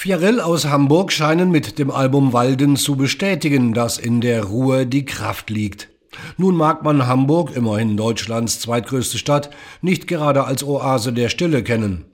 Fjarill aus Hamburg scheinen mit dem Album Walden zu bestätigen, dass in der Ruhe die Kraft liegt. Nun mag man Hamburg, immerhin Deutschlands zweitgrößte Stadt, nicht gerade als Oase der Stille kennen.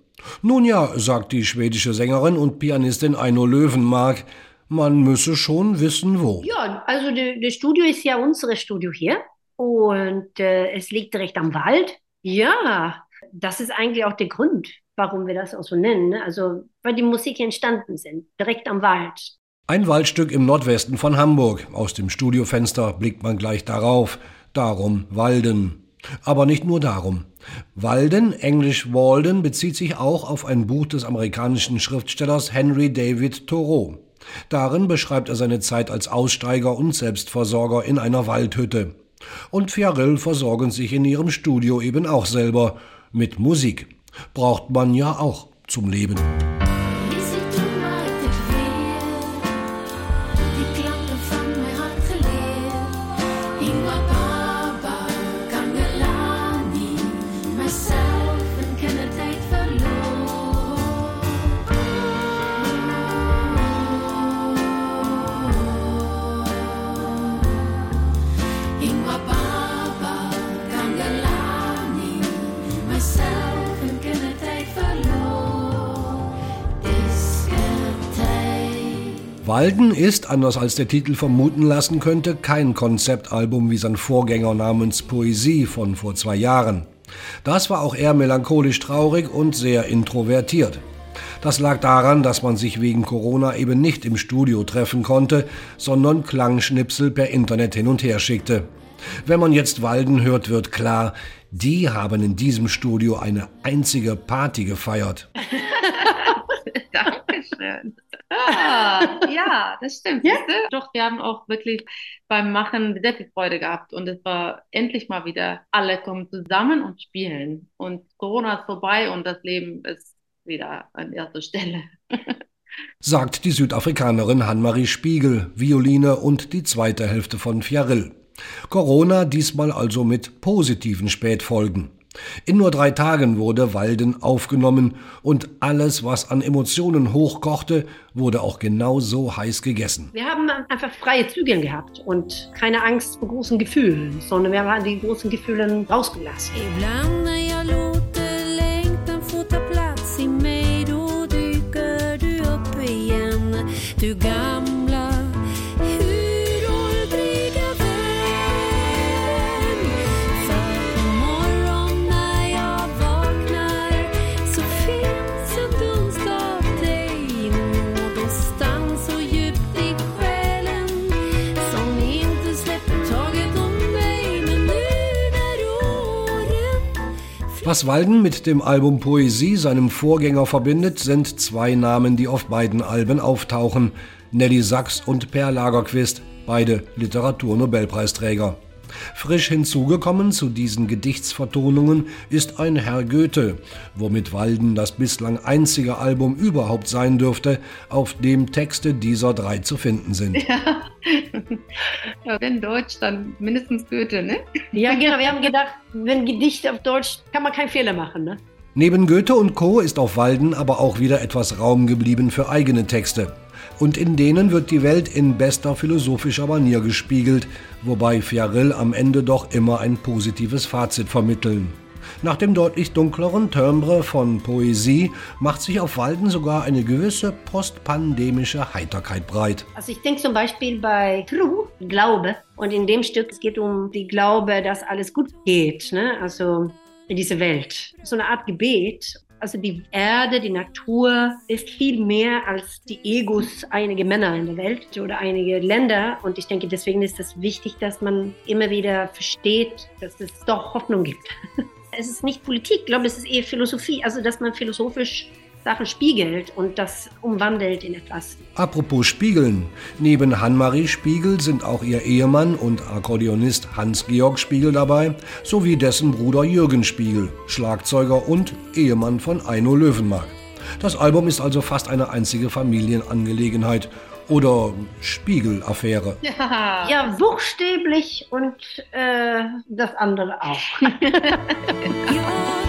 Nun ja, sagt die schwedische Sängerin und Pianistin Eino Löwenmark, man müsse schon wissen, wo. Ja, also das Studio ist ja unser Studio hier und äh, es liegt direkt am Wald. Ja, das ist eigentlich auch der Grund, warum wir das auch so nennen. Ne? Also, weil die Musik entstanden sind, direkt am Wald. Ein Waldstück im Nordwesten von Hamburg. Aus dem Studiofenster blickt man gleich darauf. Darum Walden. Aber nicht nur darum. Walden, englisch Walden, bezieht sich auch auf ein Buch des amerikanischen Schriftstellers Henry David Thoreau. Darin beschreibt er seine Zeit als Aussteiger und Selbstversorger in einer Waldhütte. Und Fiarell versorgen sich in ihrem Studio eben auch selber mit Musik. Braucht man ja auch zum Leben. Walden ist, anders als der Titel vermuten lassen könnte, kein Konzeptalbum wie sein Vorgänger namens Poesie von vor zwei Jahren. Das war auch eher melancholisch traurig und sehr introvertiert. Das lag daran, dass man sich wegen Corona eben nicht im Studio treffen konnte, sondern Klangschnipsel per Internet hin und her schickte. Wenn man jetzt Walden hört, wird klar, die haben in diesem Studio eine einzige Party gefeiert. Dankeschön. Ah, ja, das stimmt. Ja? Doch, wir haben auch wirklich beim Machen sehr viel Freude gehabt und es war endlich mal wieder, alle kommen zusammen und spielen. Und Corona ist vorbei und das Leben ist wieder an erster Stelle. Sagt die Südafrikanerin Hanmarie Spiegel, Violine und die zweite Hälfte von Fiarill. Corona diesmal also mit positiven Spätfolgen. In nur drei Tagen wurde Walden aufgenommen und alles, was an Emotionen hochkochte, wurde auch genau so heiß gegessen. Wir haben einfach freie Zügel gehabt und keine Angst vor großen Gefühlen, sondern wir haben die großen Gefühle rausgelassen. Was Walden mit dem Album Poesie, seinem Vorgänger, verbindet, sind zwei Namen, die auf beiden Alben auftauchen. Nelly Sachs und Per Lagerquist, beide Literaturnobelpreisträger. Frisch hinzugekommen zu diesen Gedichtsvertonungen ist ein Herr Goethe, womit Walden das bislang einzige Album überhaupt sein dürfte, auf dem Texte dieser drei zu finden sind. Ja, ja wenn Deutsch, dann mindestens Goethe, ne? Ja, genau. Wir haben gedacht, wenn Gedicht auf Deutsch, kann man keinen Fehler machen, ne? Neben Goethe und Co. ist auf Walden aber auch wieder etwas Raum geblieben für eigene Texte und in denen wird die Welt in bester philosophischer Manier gespiegelt, wobei Fiarill am Ende doch immer ein positives Fazit vermitteln. Nach dem deutlich dunkleren Timbre von Poesie macht sich auf Walden sogar eine gewisse postpandemische Heiterkeit breit. Also ich denke zum Beispiel bei True, Glaube. Und in dem Stück es geht um die Glaube, dass alles gut geht. Ne? Also in dieser Welt. So eine Art Gebet. Also die Erde, die Natur ist viel mehr als die Egos einiger Männer in der Welt oder einige Länder. Und ich denke, deswegen ist es wichtig, dass man immer wieder versteht, dass es doch Hoffnung gibt. Es ist nicht Politik, ich glaube, es ist eher Philosophie. Also, dass man philosophisch Sachen spiegelt und das umwandelt in etwas. Apropos Spiegeln. Neben Hanmarie Spiegel sind auch ihr Ehemann und Akkordeonist Hans-Georg Spiegel dabei, sowie dessen Bruder Jürgen Spiegel, Schlagzeuger und Ehemann von Eino Löwenmark. Das Album ist also fast eine einzige Familienangelegenheit oder Spiegelaffäre. Ja, ja buchstäblich und äh, das andere auch.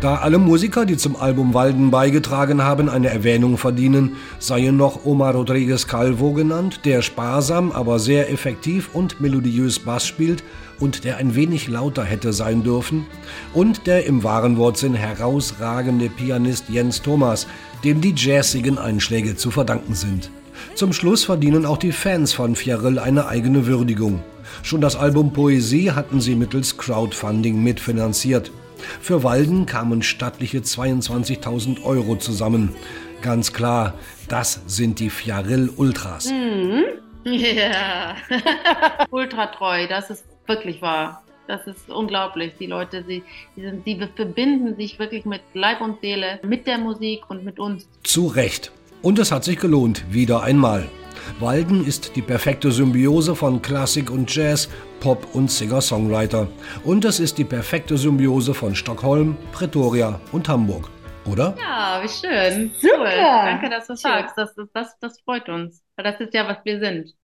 Da alle Musiker, die zum Album Walden beigetragen haben, eine Erwähnung verdienen, seien noch Omar Rodriguez Calvo genannt, der sparsam, aber sehr effektiv und melodiös Bass spielt und der ein wenig lauter hätte sein dürfen, und der im wahren Wortsinn herausragende Pianist Jens Thomas, dem die jazzigen Einschläge zu verdanken sind. Zum Schluss verdienen auch die Fans von Fierrell eine eigene Würdigung. Schon das Album Poesie hatten sie mittels Crowdfunding mitfinanziert. Für Walden kamen stattliche 22.000 Euro zusammen. Ganz klar, das sind die Fiaril Ultras. Mhm. Ja, ultra treu, das ist wirklich wahr. Das ist unglaublich. Die Leute, sie, die, sind, die verbinden sich wirklich mit Leib und Seele, mit der Musik und mit uns. Zu Recht. Und es hat sich gelohnt, wieder einmal. Walden ist die perfekte Symbiose von Klassik und Jazz, Pop und Singer-Songwriter. Und es ist die perfekte Symbiose von Stockholm, Pretoria und Hamburg. Oder? Ja, wie schön. Super. Cool. Danke, dass du sagst. Das, das, das freut uns. Weil das ist ja, was wir sind.